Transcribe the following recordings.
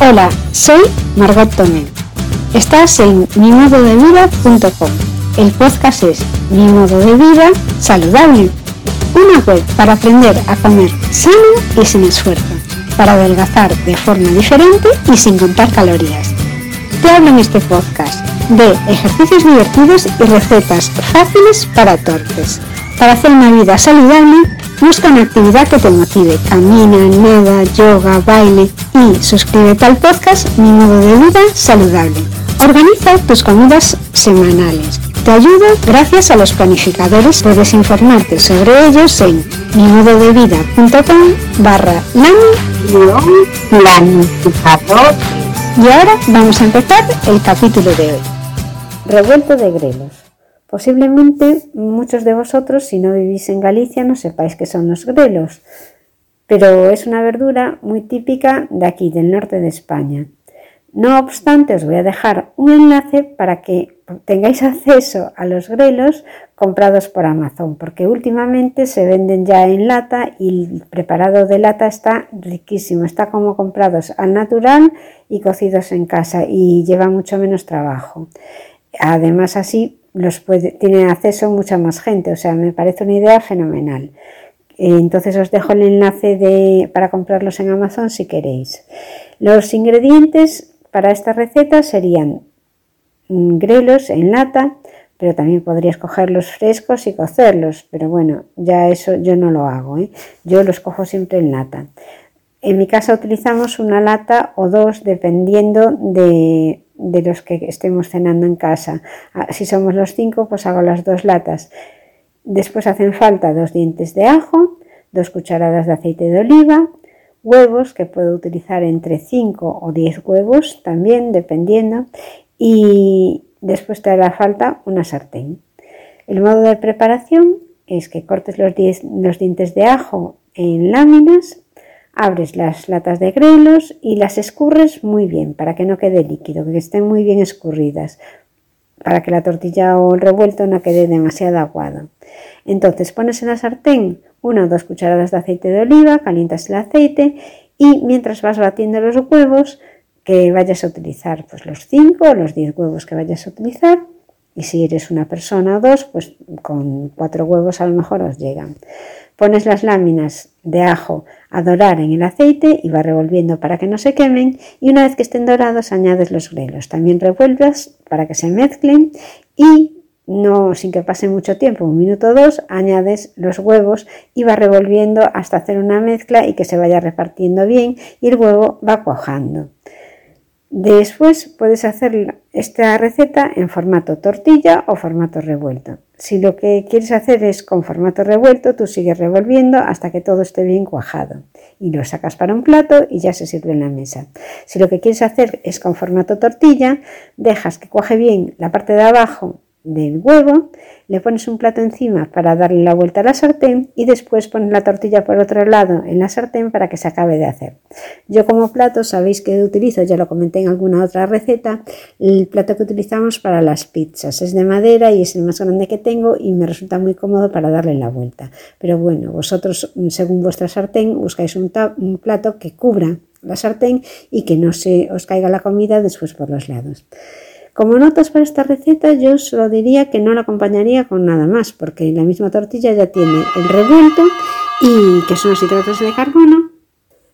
Hola, soy Margot Tomé. Estás en mimododevida.com. El podcast es Mi modo de vida saludable. Una web para aprender a comer sano y sin esfuerzo, para adelgazar de forma diferente y sin contar calorías. Te hablo en este podcast de ejercicios divertidos y recetas fáciles para torpes. Para hacer una vida saludable, busca una actividad que te motive. Camina, nada, yoga, baile y suscríbete al podcast Mi modo de vida saludable. Organiza tus comidas semanales. Te ayudo gracias a los planificadores. Puedes informarte sobre ellos en mimododevida.com barra planificador. Y ahora vamos a empezar el capítulo de hoy. Revuelto de grelos. Posiblemente muchos de vosotros, si no vivís en Galicia, no sepáis qué son los grelos, pero es una verdura muy típica de aquí, del norte de España. No obstante, os voy a dejar un enlace para que tengáis acceso a los grelos comprados por Amazon, porque últimamente se venden ya en lata y el preparado de lata está riquísimo, está como comprados al natural y cocidos en casa y lleva mucho menos trabajo. Además así los puede, acceso mucha más gente, o sea, me parece una idea fenomenal. Entonces os dejo el enlace de, para comprarlos en Amazon si queréis. Los ingredientes para esta receta serían grelos en lata, pero también podrías cogerlos frescos y cocerlos, pero bueno, ya eso yo no lo hago, ¿eh? yo los cojo siempre en lata. En mi casa utilizamos una lata o dos dependiendo de, de los que estemos cenando en casa. Ah, si somos los cinco, pues hago las dos latas. Después hacen falta dos dientes de ajo, dos cucharadas de aceite de oliva, huevos, que puedo utilizar entre 5 o 10 huevos también, dependiendo, y después te hará falta una sartén. El modo de preparación es que cortes los, los dientes de ajo en láminas, abres las latas de grelos y las escurres muy bien para que no quede líquido, que estén muy bien escurridas, para que la tortilla o el revuelto no quede demasiado aguado. Entonces pones en la sartén una o dos cucharadas de aceite de oliva, calientas el aceite y mientras vas batiendo los huevos que vayas a utilizar, pues los 5 o los 10 huevos que vayas a utilizar, y si eres una persona o dos, pues con cuatro huevos a lo mejor os llegan. Pones las láminas de ajo a dorar en el aceite y va revolviendo para que no se quemen y una vez que estén dorados añades los grelos. También revuelvas para que se mezclen y no sin que pase mucho tiempo, un minuto o dos, añades los huevos y va revolviendo hasta hacer una mezcla y que se vaya repartiendo bien y el huevo va cuajando. Después puedes hacer esta receta en formato tortilla o formato revuelto. Si lo que quieres hacer es con formato revuelto, tú sigues revolviendo hasta que todo esté bien cuajado y lo sacas para un plato y ya se sirve en la mesa. Si lo que quieres hacer es con formato tortilla, dejas que cuaje bien la parte de abajo del huevo, le pones un plato encima para darle la vuelta a la sartén y después pones la tortilla por otro lado en la sartén para que se acabe de hacer. Yo como plato sabéis que utilizo, ya lo comenté en alguna otra receta, el plato que utilizamos para las pizzas. Es de madera y es el más grande que tengo y me resulta muy cómodo para darle la vuelta. Pero bueno, vosotros según vuestra sartén buscáis un, un plato que cubra la sartén y que no se os caiga la comida después por los lados. Como notas para esta receta, yo solo diría que no la acompañaría con nada más, porque la misma tortilla ya tiene el revuelto y que son los hidratos de carbono.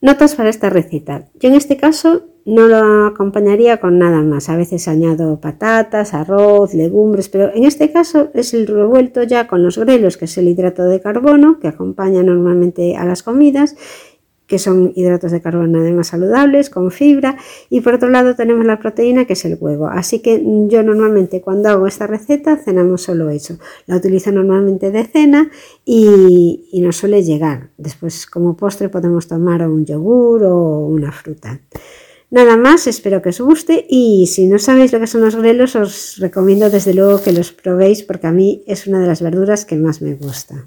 Notas para esta receta. Yo en este caso no lo acompañaría con nada más. A veces añado patatas, arroz, legumbres, pero en este caso es el revuelto ya con los grelos, que es el hidrato de carbono que acompaña normalmente a las comidas que son hidratos de carbono además saludables, con fibra, y por otro lado tenemos la proteína que es el huevo. Así que yo normalmente cuando hago esta receta cenamos solo eso. La utilizo normalmente de cena y, nos suele llegar. Después como postre podemos tomar un yogur o una fruta. Nada más, espero que os guste y si no sabéis lo que son los grelos os recomiendo desde luego que los probéis porque a mí es una de las verduras que más me gusta.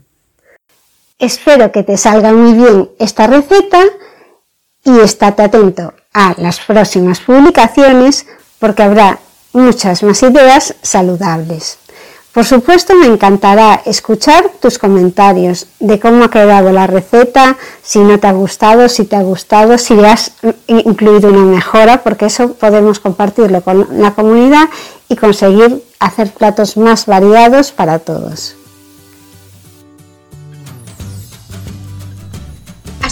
Espero que te salga muy bien esta receta y estate atento a las próximas publicaciones porque habrá muchas más ideas saludables. Por supuesto, me encantará escuchar tus comentarios de cómo ha quedado la receta, si no te ha gustado, si te ha gustado, si has incluido una mejora, porque eso podemos compartirlo con la comunidad y conseguir hacer platos más variados para todos.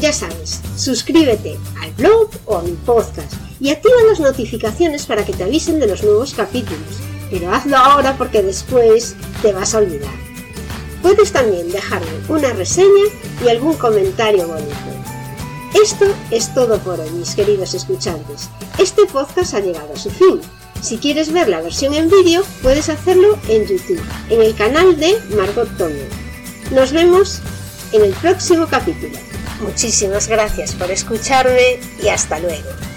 Ya sabes, suscríbete al blog o a mi podcast y activa las notificaciones para que te avisen de los nuevos capítulos pero hazlo ahora porque después te vas a olvidar. Puedes también dejarme una reseña y algún comentario bonito. Esto es todo por hoy, mis queridos escuchantes. Este podcast ha llegado a su fin. Si quieres ver la versión en vídeo, puedes hacerlo en YouTube, en el canal de Margot Toño. Nos vemos en el próximo capítulo. Muchísimas gracias por escucharme y hasta luego.